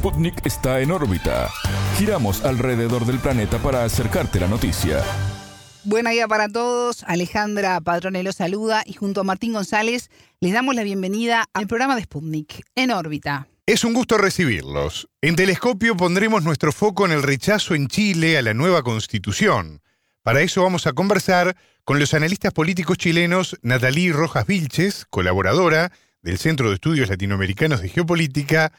Sputnik está en órbita. Giramos alrededor del planeta para acercarte la noticia. Buena día para todos. Alejandra Padrone los saluda y junto a Martín González les damos la bienvenida al programa de Sputnik en órbita. Es un gusto recibirlos. En Telescopio pondremos nuestro foco en el rechazo en Chile a la nueva constitución. Para eso vamos a conversar con los analistas políticos chilenos Natalí Rojas Vilches, colaboradora del Centro de Estudios Latinoamericanos de Geopolítica,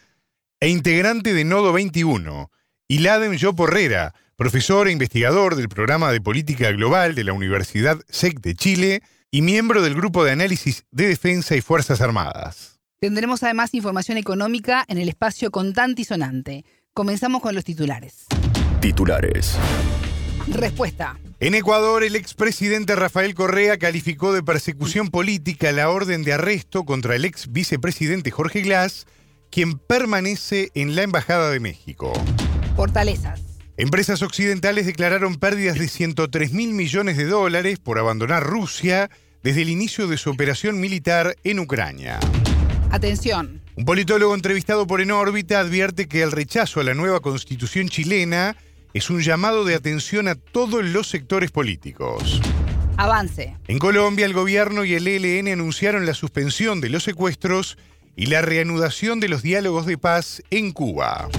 e integrante de Nodo 21, y Ladem Yo Porrera, profesor e investigador del programa de política global de la Universidad SEC de Chile y miembro del Grupo de Análisis de Defensa y Fuerzas Armadas. Tendremos además información económica en el espacio contante y sonante. Comenzamos con los titulares. Titulares. Respuesta. En Ecuador, el expresidente Rafael Correa calificó de persecución política la orden de arresto contra el ex vicepresidente Jorge Glass quien permanece en la Embajada de México. Fortalezas. Empresas occidentales declararon pérdidas de 103 mil millones de dólares por abandonar Rusia desde el inicio de su operación militar en Ucrania. Atención. Un politólogo entrevistado por En órbita advierte que el rechazo a la nueva constitución chilena es un llamado de atención a todos los sectores políticos. Avance. En Colombia, el gobierno y el ELN anunciaron la suspensión de los secuestros y la reanudación de los diálogos de paz en Cuba.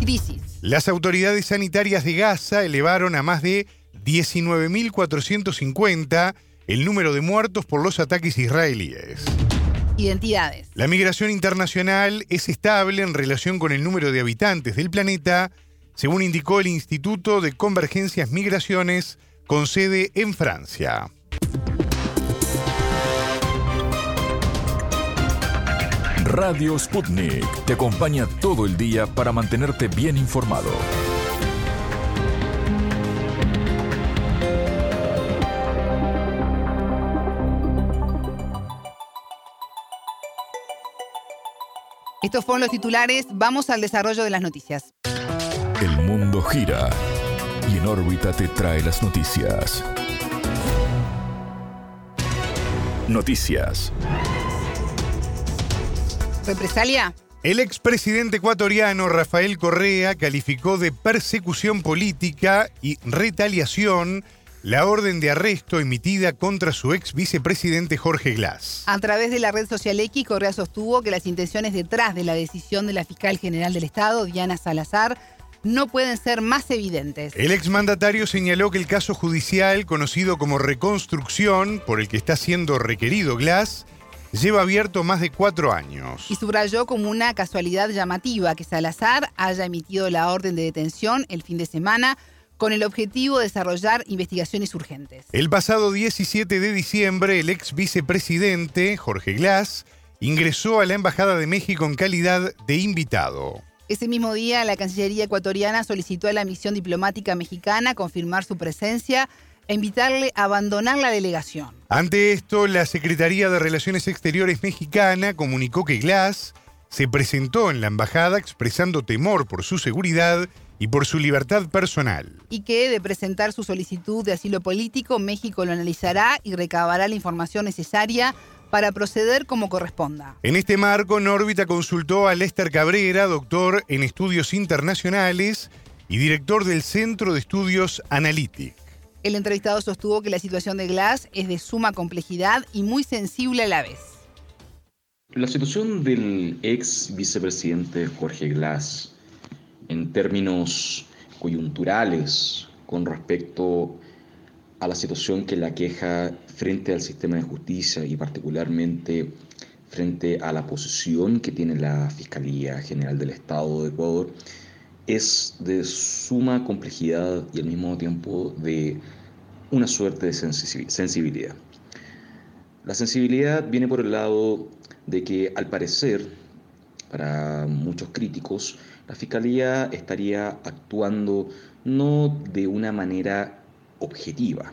Crisis. Las autoridades sanitarias de Gaza elevaron a más de 19.450 el número de muertos por los ataques israelíes. Identidades. La migración internacional es estable en relación con el número de habitantes del planeta, según indicó el Instituto de Convergencias Migraciones con sede en Francia. Radio Sputnik te acompaña todo el día para mantenerte bien informado. Estos fueron los titulares. Vamos al desarrollo de las noticias. El mundo gira y en órbita te trae las noticias. Noticias. ¿Represalia? El expresidente ecuatoriano Rafael Correa calificó de persecución política y retaliación la orden de arresto emitida contra su ex vicepresidente Jorge Glass. A través de la red social X, Correa sostuvo que las intenciones detrás de la decisión de la fiscal general del Estado, Diana Salazar, no pueden ser más evidentes. El exmandatario señaló que el caso judicial, conocido como reconstrucción, por el que está siendo requerido Glass, lleva abierto más de cuatro años. Y subrayó como una casualidad llamativa que Salazar haya emitido la orden de detención el fin de semana con el objetivo de desarrollar investigaciones urgentes. El pasado 17 de diciembre, el ex vicepresidente, Jorge Glass, ingresó a la Embajada de México en calidad de invitado. Ese mismo día, la Cancillería ecuatoriana solicitó a la misión diplomática mexicana confirmar su presencia invitarle a abandonar la delegación. Ante esto, la Secretaría de Relaciones Exteriores mexicana comunicó que Glass se presentó en la embajada expresando temor por su seguridad y por su libertad personal. Y que de presentar su solicitud de asilo político, México lo analizará y recabará la información necesaria para proceder como corresponda. En este marco, Nórbita consultó a Lester Cabrera, doctor en estudios internacionales y director del Centro de Estudios Analytic. El entrevistado sostuvo que la situación de Glass es de suma complejidad y muy sensible a la vez. La situación del ex vicepresidente Jorge Glass, en términos coyunturales con respecto a la situación que la queja frente al sistema de justicia y particularmente frente a la posición que tiene la Fiscalía General del Estado de Ecuador, es de suma complejidad y al mismo tiempo de una suerte de sensibilidad. La sensibilidad viene por el lado de que al parecer, para muchos críticos, la Fiscalía estaría actuando no de una manera objetiva,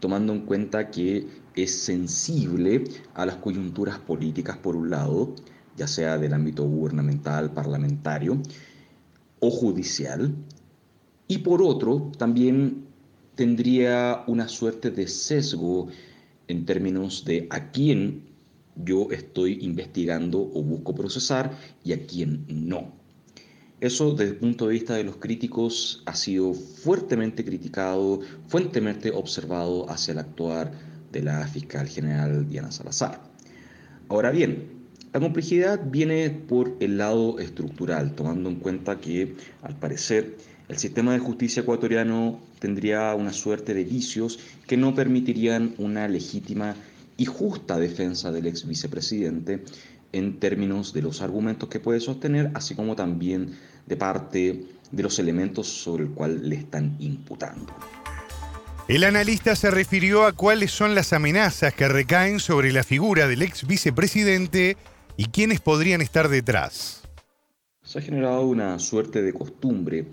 tomando en cuenta que es sensible a las coyunturas políticas por un lado, ya sea del ámbito gubernamental, parlamentario, o judicial, y por otro, también tendría una suerte de sesgo en términos de a quién yo estoy investigando o busco procesar y a quién no. Eso desde el punto de vista de los críticos ha sido fuertemente criticado, fuertemente observado hacia el actuar de la fiscal general Diana Salazar. Ahora bien, la complejidad viene por el lado estructural, tomando en cuenta que, al parecer, el sistema de justicia ecuatoriano tendría una suerte de vicios que no permitirían una legítima y justa defensa del ex vicepresidente en términos de los argumentos que puede sostener, así como también de parte de los elementos sobre el cual le están imputando. El analista se refirió a cuáles son las amenazas que recaen sobre la figura del ex vicepresidente y quiénes podrían estar detrás. Se ha generado una suerte de costumbre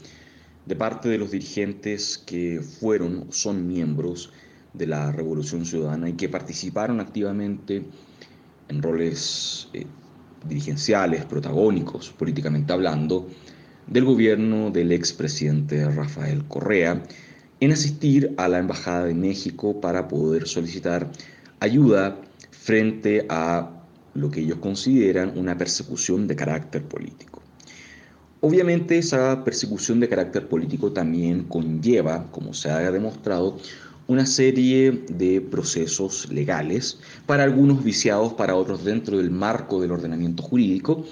de parte de los dirigentes que fueron o son miembros de la Revolución Ciudadana y que participaron activamente en roles eh, dirigenciales, protagónicos, políticamente hablando, del gobierno del expresidente Rafael Correa en asistir a la Embajada de México para poder solicitar ayuda frente a lo que ellos consideran una persecución de carácter político. Obviamente esa persecución de carácter político también conlleva, como se ha demostrado, una serie de procesos legales, para algunos viciados, para otros dentro del marco del ordenamiento jurídico,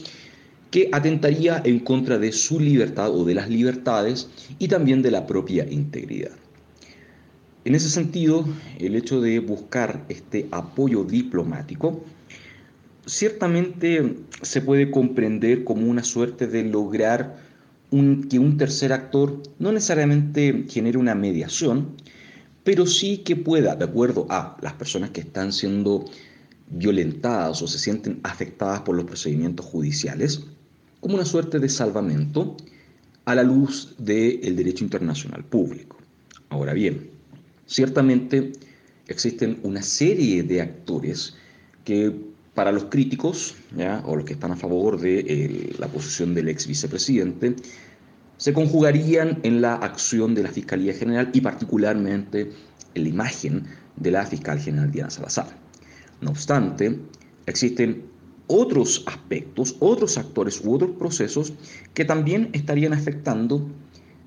que atentaría en contra de su libertad o de las libertades y también de la propia integridad. En ese sentido, el hecho de buscar este apoyo diplomático ciertamente se puede comprender como una suerte de lograr que un tercer actor no necesariamente genere una mediación, pero sí que pueda, de acuerdo a las personas que están siendo violentadas o se sienten afectadas por los procedimientos judiciales, como una suerte de salvamento a la luz del derecho internacional público. Ahora bien, ciertamente existen una serie de actores que para los críticos, o los que están a favor de eh, la posición del ex vicepresidente, se conjugarían en la acción de la Fiscalía General y particularmente en la imagen de la fiscal general Diana Salazar. No obstante, existen otros aspectos, otros actores u otros procesos que también estarían afectando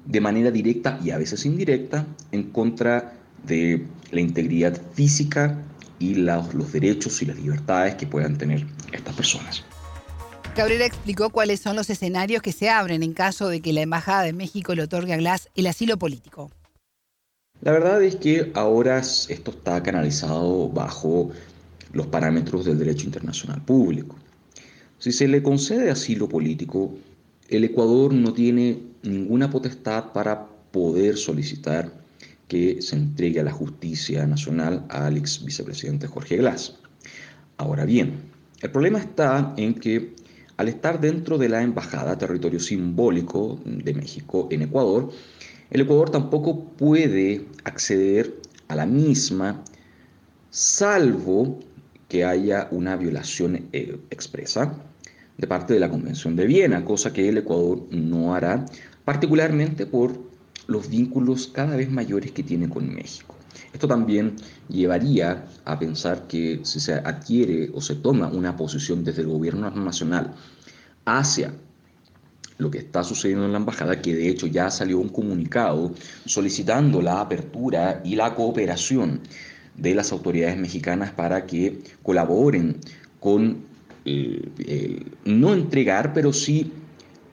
de manera directa y a veces indirecta en contra de la integridad física y los derechos y las libertades que puedan tener estas personas. Cabrera explicó cuáles son los escenarios que se abren en caso de que la Embajada de México le otorgue a Glass el asilo político. La verdad es que ahora esto está canalizado bajo los parámetros del derecho internacional público. Si se le concede asilo político, el Ecuador no tiene ninguna potestad para poder solicitar que se entregue a la justicia nacional al ex vicepresidente Jorge Glass. Ahora bien, el problema está en que al estar dentro de la embajada, territorio simbólico de México en Ecuador, el Ecuador tampoco puede acceder a la misma, salvo que haya una violación eh, expresa de parte de la Convención de Viena, cosa que el Ecuador no hará, particularmente por los vínculos cada vez mayores que tiene con México. Esto también llevaría a pensar que si se adquiere o se toma una posición desde el gobierno nacional hacia lo que está sucediendo en la embajada, que de hecho ya salió un comunicado solicitando la apertura y la cooperación de las autoridades mexicanas para que colaboren con eh, no entregar, pero sí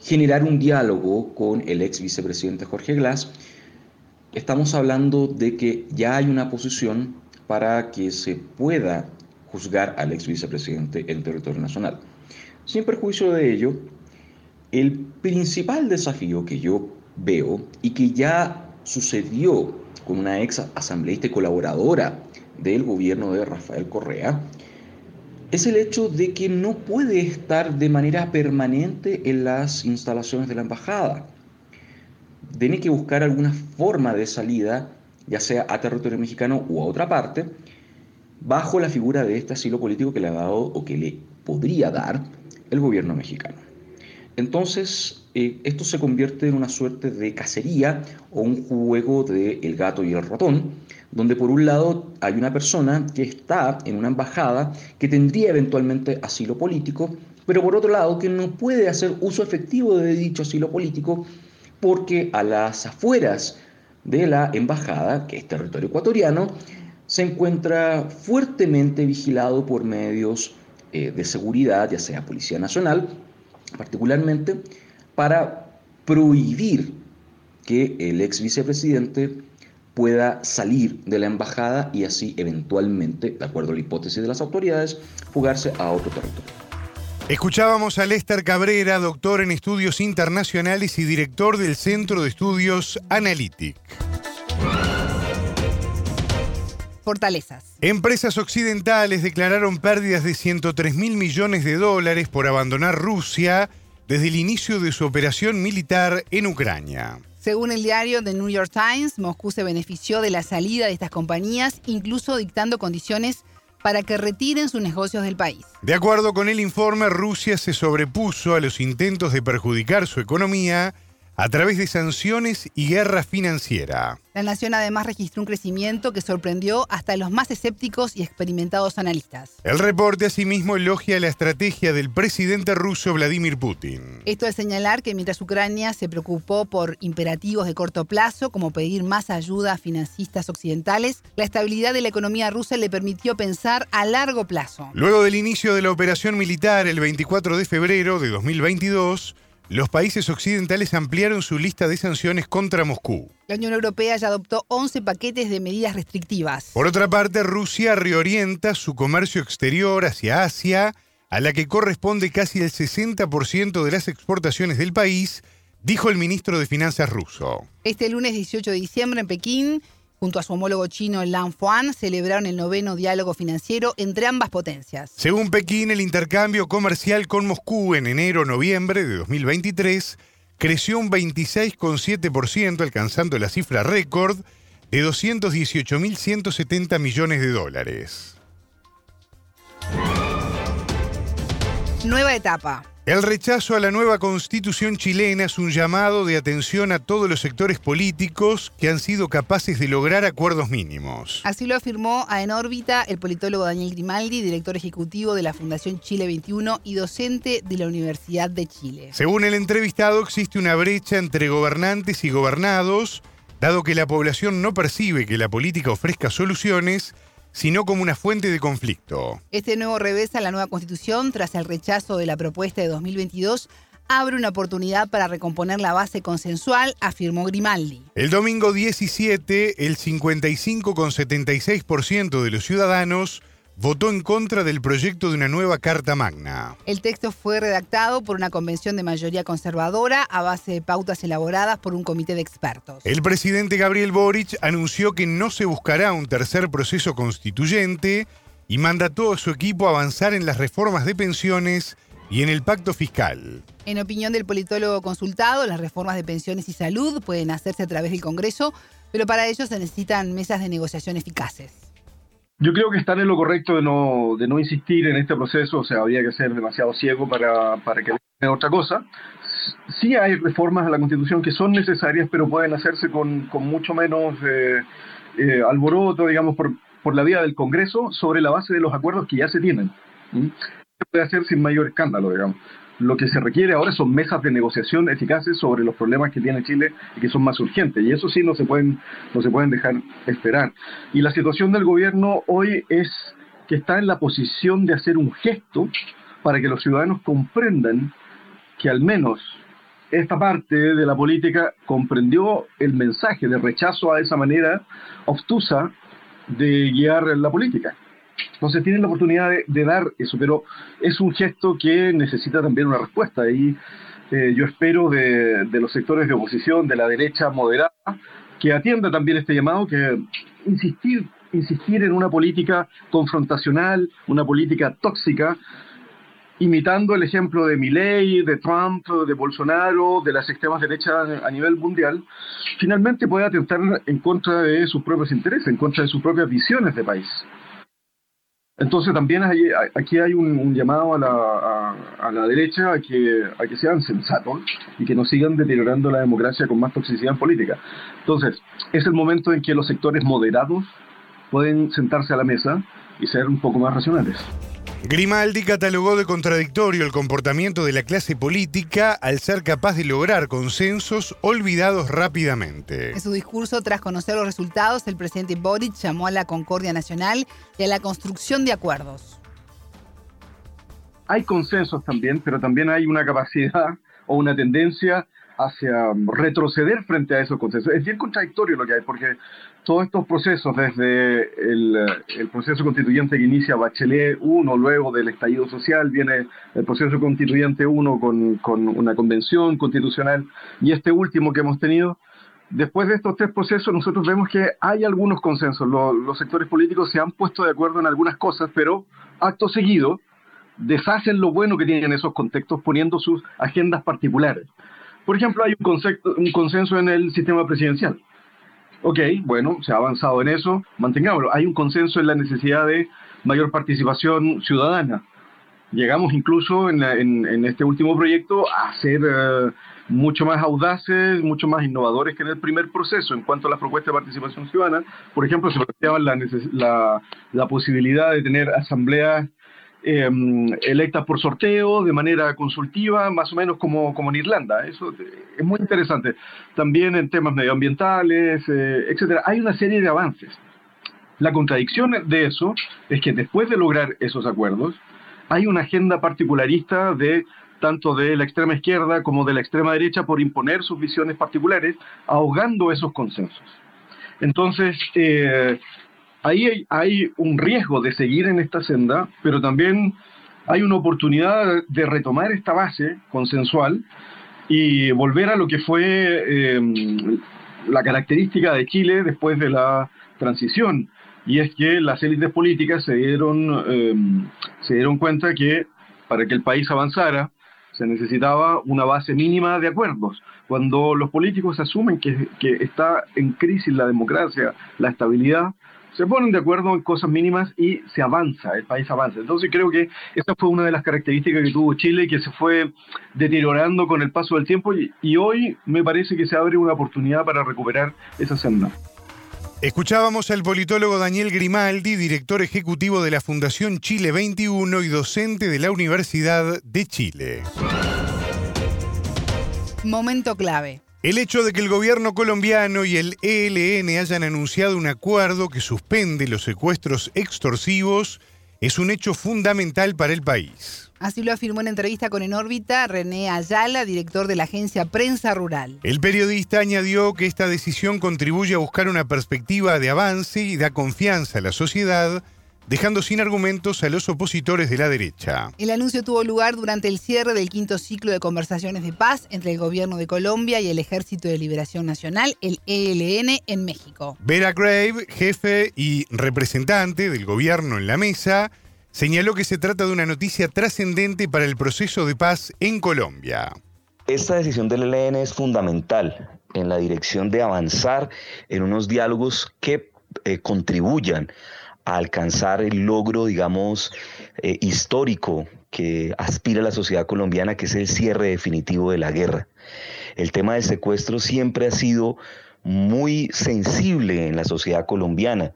generar un diálogo con el ex vicepresidente Jorge Glass estamos hablando de que ya hay una posición para que se pueda juzgar al ex vicepresidente en territorio nacional. Sin perjuicio de ello, el principal desafío que yo veo y que ya sucedió con una ex asambleísta y colaboradora del gobierno de Rafael Correa, es el hecho de que no puede estar de manera permanente en las instalaciones de la embajada tiene que buscar alguna forma de salida, ya sea a territorio mexicano o a otra parte, bajo la figura de este asilo político que le ha dado o que le podría dar el gobierno mexicano. Entonces, eh, esto se convierte en una suerte de cacería o un juego de el gato y el ratón, donde por un lado hay una persona que está en una embajada que tendría eventualmente asilo político pero por otro lado que no puede hacer uso efectivo de dicho asilo político porque a las afueras de la embajada, que es territorio ecuatoriano, se encuentra fuertemente vigilado por medios eh, de seguridad, ya sea Policía Nacional, particularmente, para prohibir que el ex vicepresidente pueda salir de la embajada y así eventualmente, de acuerdo a la hipótesis de las autoridades, fugarse a otro territorio. Escuchábamos a Lester Cabrera, doctor en estudios internacionales y director del Centro de Estudios Analytic. Fortalezas. Empresas occidentales declararon pérdidas de 103 mil millones de dólares por abandonar Rusia desde el inicio de su operación militar en Ucrania. Según el diario The New York Times, Moscú se benefició de la salida de estas compañías, incluso dictando condiciones para que retiren sus negocios del país. De acuerdo con el informe, Rusia se sobrepuso a los intentos de perjudicar su economía a través de sanciones y guerra financiera. La nación además registró un crecimiento que sorprendió hasta los más escépticos y experimentados analistas. El reporte asimismo elogia la estrategia del presidente ruso Vladimir Putin. Esto es señalar que mientras Ucrania se preocupó por imperativos de corto plazo, como pedir más ayuda a financistas occidentales, la estabilidad de la economía rusa le permitió pensar a largo plazo. Luego del inicio de la operación militar el 24 de febrero de 2022, los países occidentales ampliaron su lista de sanciones contra Moscú. La Unión Europea ya adoptó 11 paquetes de medidas restrictivas. Por otra parte, Rusia reorienta su comercio exterior hacia Asia, a la que corresponde casi el 60% de las exportaciones del país, dijo el ministro de Finanzas ruso. Este lunes 18 de diciembre en Pekín, junto a su homólogo chino Lan Fuan, celebraron el noveno diálogo financiero entre ambas potencias. Según Pekín, el intercambio comercial con Moscú en enero-noviembre de 2023 creció un 26,7%, alcanzando la cifra récord de 218.170 millones de dólares. Nueva etapa. El rechazo a la nueva constitución chilena es un llamado de atención a todos los sectores políticos que han sido capaces de lograr acuerdos mínimos. Así lo afirmó a En órbita el politólogo Daniel Grimaldi, director ejecutivo de la Fundación Chile 21 y docente de la Universidad de Chile. Según el entrevistado, existe una brecha entre gobernantes y gobernados, dado que la población no percibe que la política ofrezca soluciones sino como una fuente de conflicto. Este nuevo revés a la nueva constitución, tras el rechazo de la propuesta de 2022, abre una oportunidad para recomponer la base consensual, afirmó Grimaldi. El domingo 17, el 55,76% de los ciudadanos votó en contra del proyecto de una nueva Carta Magna. El texto fue redactado por una convención de mayoría conservadora a base de pautas elaboradas por un comité de expertos. El presidente Gabriel Boric anunció que no se buscará un tercer proceso constituyente y mandató a su equipo a avanzar en las reformas de pensiones y en el pacto fiscal. En opinión del politólogo consultado, las reformas de pensiones y salud pueden hacerse a través del Congreso, pero para ello se necesitan mesas de negociación eficaces. Yo creo que están en lo correcto de no, de no insistir en este proceso, o sea, habría que ser demasiado ciego para, para que otra cosa. Sí hay reformas a la Constitución que son necesarias, pero pueden hacerse con, con mucho menos eh, eh, alboroto, digamos, por, por la vía del Congreso, sobre la base de los acuerdos que ya se tienen. Se puede hacer sin mayor escándalo, digamos. Lo que se requiere ahora son mesas de negociación eficaces sobre los problemas que tiene Chile y que son más urgentes. Y eso sí no se pueden, no se pueden dejar esperar. Y la situación del gobierno hoy es que está en la posición de hacer un gesto para que los ciudadanos comprendan que al menos esta parte de la política comprendió el mensaje de rechazo a esa manera obtusa de guiar la política. Entonces tienen la oportunidad de, dar eso, pero es un gesto que necesita también una respuesta. Y eh, yo espero de, los sectores de oposición, de la derecha moderada, que atienda también este llamado, que insistir, insistir en una política confrontacional, una política tóxica, imitando el ejemplo de Milley, de Trump, de Bolsonaro, de las extremas derechas a nivel mundial, finalmente puede atentar en contra de sus propios intereses, en contra de sus propias visiones de país. Entonces también aquí hay un, llamado a la, a, la, derecha a que, a que sean sensatos y que no sigan deteriorando la democracia con más toxicidad política. Entonces, es el momento en que los sectores moderados pueden sentarse a la mesa y ser un poco más racionales. Grimaldi catalogó de contradictorio el comportamiento de la clase política al ser capaz de lograr consensos olvidados rápidamente. En su discurso, tras conocer los resultados, el presidente Boric llamó a la concordia nacional y a la construcción de acuerdos. Hay consensos también, pero también hay una capacidad o una tendencia hacia retroceder frente a esos consensos. Es bien contradictorio lo que hay, porque todos estos procesos, desde el, proceso constituyente que inicia Bachelet 1, luego del estallido social, viene el proceso constituyente 1 con, una convención constitucional y este último que hemos tenido, después de estos tres procesos nosotros vemos que hay algunos consensos. los sectores políticos se han puesto de acuerdo en algunas cosas, pero acto seguido deshacen lo bueno que tienen esos contextos poniendo sus agendas particulares. Por ejemplo, hay un, concepto, un consenso en el sistema presidencial. Ok, bueno, se ha avanzado en eso, mantengámoslo. Hay un consenso en la necesidad de mayor participación ciudadana. Llegamos incluso en, este último proyecto a ser eh, mucho más audaces, mucho más innovadores que en el primer proceso en cuanto a la propuesta de participación ciudadana. Por ejemplo, se planteaba la, la, la posibilidad de tener asambleas Em, electas por sorteo, de manera consultiva, más o menos como, como en Irlanda. Eso es muy interesante. También en temas medioambientales, eh, etcétera. Hay una serie de avances. La contradicción de eso es que después de lograr esos acuerdos, hay una agenda particularista de tanto de la extrema izquierda como de la extrema derecha por imponer sus visiones particulares, ahogando esos consensos. Entonces, eh, ahí hay, un riesgo de seguir en esta senda, pero también hay una oportunidad de retomar esta base consensual y volver a lo que fue em, la característica de Chile después de la transición. Y es que las élites políticas se dieron, em, se dieron cuenta que para que el país avanzara se necesitaba una base mínima de acuerdos. Cuando los políticos asumen que, que está en crisis la democracia, la estabilidad, se ponen de acuerdo en cosas mínimas y se avanza, el país avanza. Entonces creo que esta fue una de las características que tuvo Chile y que se fue deteriorando con el paso del tiempo y, y hoy me parece que se abre una oportunidad para recuperar esa senda. Escuchábamos al politólogo Daniel Grimaldi, director ejecutivo de la Fundación Chile 21 y docente de la Universidad de Chile. Momento clave. El hecho de que el gobierno colombiano y el ELN hayan anunciado un acuerdo que suspende los secuestros extorsivos es un hecho fundamental para el país. Así lo afirmó en entrevista con En órbita René Ayala, director de la agencia Prensa Rural. El periodista añadió que esta decisión contribuye a buscar una perspectiva de avance y da confianza a la sociedad dejando sin argumentos a los opositores de la derecha. El anuncio tuvo lugar durante el cierre del quinto ciclo de conversaciones de paz entre el gobierno de Colombia y el Ejército de Liberación Nacional, el ELN, en México. Vera Grave, jefe y representante del gobierno en la mesa, señaló que se trata de una noticia trascendente para el proceso de paz en Colombia. Esta decisión del ELN es fundamental en la dirección de avanzar en unos diálogos que eh, contribuyan alcanzar el logro, digamos, eh, histórico que aspira la sociedad colombiana, que es el cierre definitivo de la guerra. El tema del secuestro siempre ha sido muy sensible en la sociedad colombiana.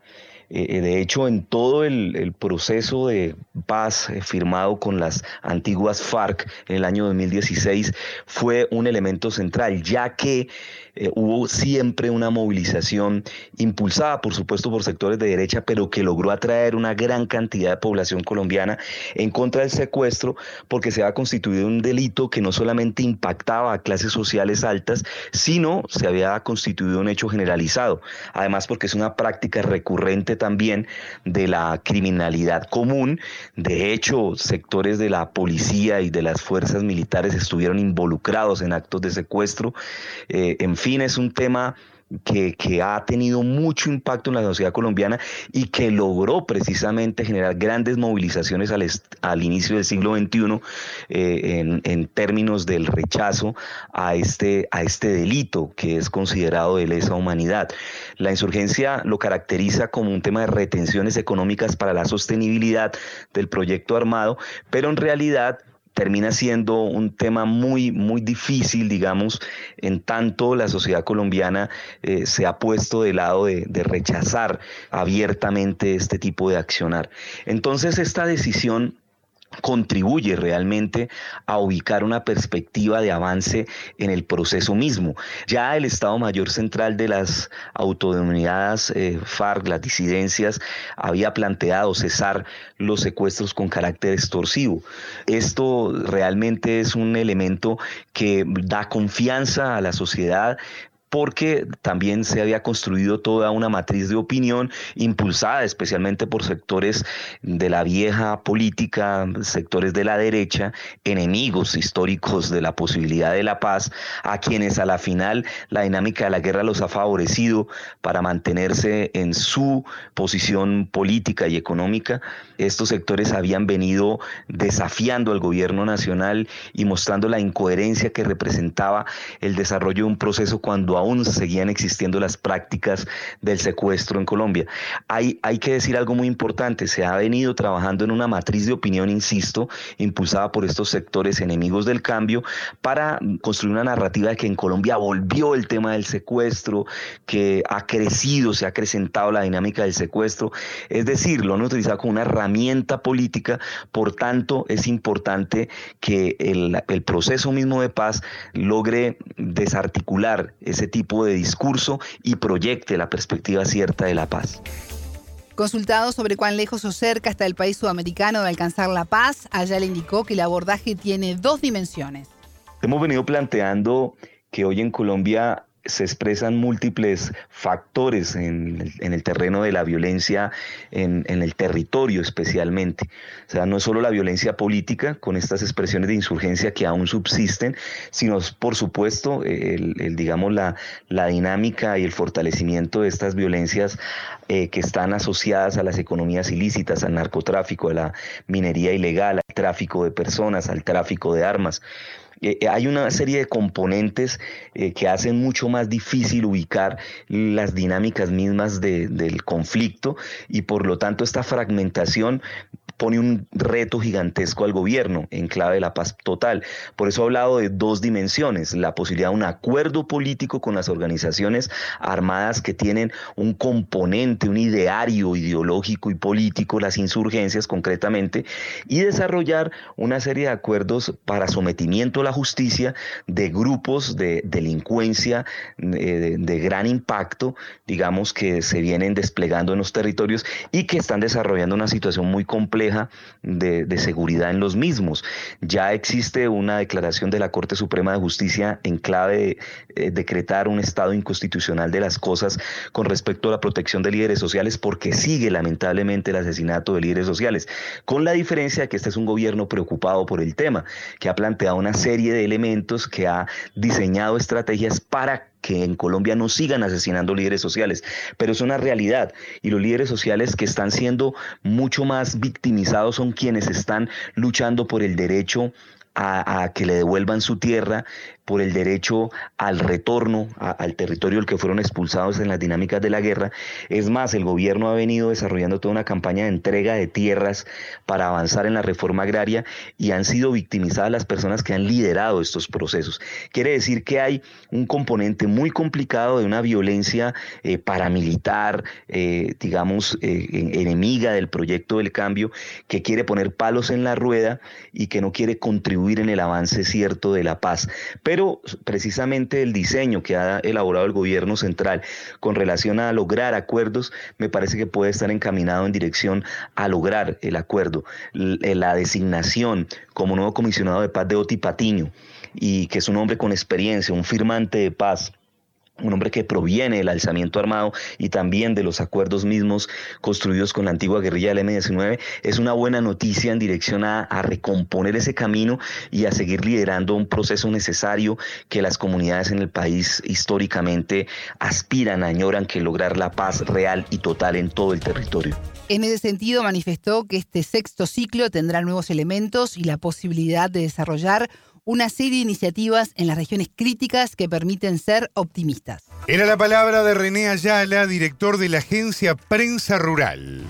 Eh, eh, de hecho, en todo el, proceso de paz firmado con las antiguas FARC en el año 2016 fue un elemento central, ya que eh, hubo siempre una movilización impulsada, por supuesto, por sectores de derecha, pero que logró atraer una gran cantidad de población colombiana en contra del secuestro, porque se había constituido un delito que no solamente impactaba a clases sociales altas, sino se había constituido un hecho generalizado. Además, porque es una práctica recurrente también de la criminalidad común. De hecho, sectores de la policía y de las fuerzas militares estuvieron involucrados en actos de secuestro. Eh, en fin, es un tema que, ha tenido mucho impacto en la sociedad colombiana y que logró precisamente generar grandes movilizaciones al, al inicio del siglo XXI eh, en, términos del rechazo a este, a este delito que es considerado de lesa humanidad. La insurgencia lo caracteriza como un tema de retenciones económicas para la sostenibilidad del proyecto armado, pero en realidad termina siendo un tema muy, muy difícil, digamos, en tanto la sociedad colombiana eh, se ha puesto de lado de, rechazar abiertamente este tipo de accionar. Entonces, esta decisión contribuye realmente a ubicar una perspectiva de avance en el proceso mismo. Ya el Estado Mayor Central de las autodenominadas eh, FARC, las disidencias, había planteado cesar los secuestros con carácter extorsivo. Esto realmente es un elemento que da confianza a la sociedad, porque también se había construido toda una matriz de opinión impulsada especialmente por sectores de la vieja política, sectores de la derecha, enemigos históricos de la posibilidad de la paz, a quienes a la final la dinámica de la guerra los ha favorecido para mantenerse en su posición política y económica. Estos sectores habían venido desafiando al gobierno nacional y mostrando la incoherencia que representaba el desarrollo de un proceso cuando aún seguían existiendo las prácticas del secuestro en Colombia. Hay, hay que decir algo muy importante, se ha venido trabajando en una matriz de opinión, insisto, impulsada por estos sectores enemigos del cambio, para construir una narrativa de que en Colombia volvió el tema del secuestro, que ha crecido, se ha acrecentado la dinámica del secuestro, es decir, lo han utilizado como una herramienta política, por tanto es importante que el, el proceso mismo de paz logre desarticular ese tipo de discurso y proyecte la perspectiva cierta de la paz. Consultado sobre cuán lejos o cerca está el país sudamericano de alcanzar la paz, allá le indicó que el abordaje tiene dos dimensiones. Hemos venido planteando que hoy en Colombia se expresan múltiples factores en el, terreno de la violencia, en, el territorio especialmente. O sea, no es solo la violencia política con estas expresiones de insurgencia que aún subsisten, sino por supuesto el, digamos la, la, dinámica y el fortalecimiento de estas violencias eh, que están asociadas a las economías ilícitas, al narcotráfico, a la minería ilegal, al tráfico de personas, al tráfico de armas. Eh, eh, hay una serie de componentes eh, que hacen mucho más difícil ubicar las dinámicas mismas del conflicto y por lo tanto esta fragmentación pone un reto gigantesco al gobierno en clave de la paz total. Por eso he hablado de dos dimensiones, la posibilidad de un acuerdo político con las organizaciones armadas que tienen un componente, un ideario ideológico y político, las insurgencias concretamente, y desarrollar una serie de acuerdos para sometimiento a la justicia de grupos de delincuencia eh, de, gran impacto, digamos, que se vienen desplegando en los territorios y que están desarrollando una situación muy compleja de, seguridad en los mismos. Ya existe una declaración de la Corte Suprema de Justicia en clave de eh, decretar un estado inconstitucional de las cosas con respecto a la protección de líderes sociales porque sigue lamentablemente el asesinato de líderes sociales, con la diferencia de que este es un gobierno preocupado por el tema, que ha planteado una serie de elementos, que ha diseñado estrategias para que en Colombia no sigan asesinando líderes sociales, pero es una realidad y los líderes sociales que están siendo mucho más victimizados son quienes están luchando por el derecho a, que le devuelvan su tierra, por el derecho al retorno al territorio del que fueron expulsados en las dinámicas de la guerra. Es más, el gobierno ha venido desarrollando toda una campaña de entrega de tierras para avanzar en la reforma agraria y han sido victimizadas las personas que han liderado estos procesos. Quiere decir que hay un componente muy complicado de una violencia eh, paramilitar, eh, digamos, eh, enemiga del proyecto del cambio, que quiere poner palos en la rueda y que no quiere contribuir en el avance cierto de la paz. Pero pero precisamente el diseño que ha elaborado el gobierno central con relación a lograr acuerdos me parece que puede estar encaminado en dirección a lograr el acuerdo. La designación como nuevo comisionado de paz de Oti Patiño y que es un hombre con experiencia, un firmante de paz un hombre que proviene del alzamiento armado y también de los acuerdos mismos construidos con la antigua guerrilla del M-19, es una buena noticia en dirección a, recomponer ese camino y a seguir liderando un proceso necesario que las comunidades en el país históricamente aspiran, añoran que lograr la paz real y total en todo el territorio. En ese sentido, manifestó que este sexto ciclo tendrá nuevos elementos y la posibilidad de desarrollar una serie de iniciativas en las regiones críticas que permiten ser optimistas. Era la palabra de René Ayala, director de la agencia Prensa Rural.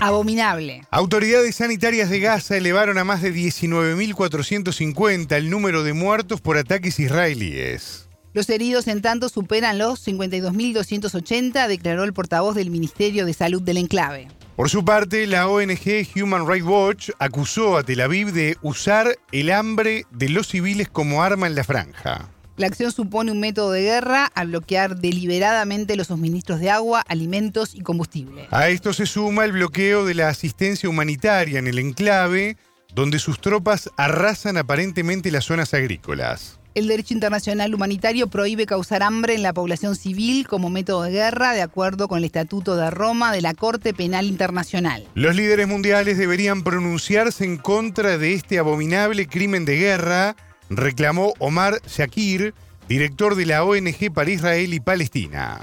Abominable. Autoridades sanitarias de Gaza elevaron a más de 19.450 el número de muertos por ataques israelíes. Los heridos en tanto superan los 52.280, declaró el portavoz del Ministerio de Salud del enclave. Por su parte, la ONG Human Rights Watch acusó a Tel Aviv de usar el hambre de los civiles como arma en la franja. La acción supone un método de guerra al bloquear deliberadamente los suministros de agua, alimentos y combustible. A esto se suma el bloqueo de la asistencia humanitaria en el enclave, donde sus tropas arrasan aparentemente las zonas agrícolas. El derecho internacional humanitario prohíbe causar hambre en la población civil como método de guerra, de acuerdo con el Estatuto de Roma de la Corte Penal Internacional. Los líderes mundiales deberían pronunciarse en contra de este abominable crimen de guerra reclamó Omar Shakir, director de la ONG para Israel y Palestina.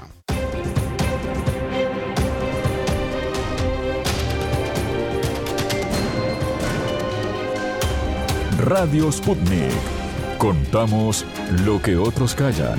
Radio Sputnik. Contamos lo que otros callan.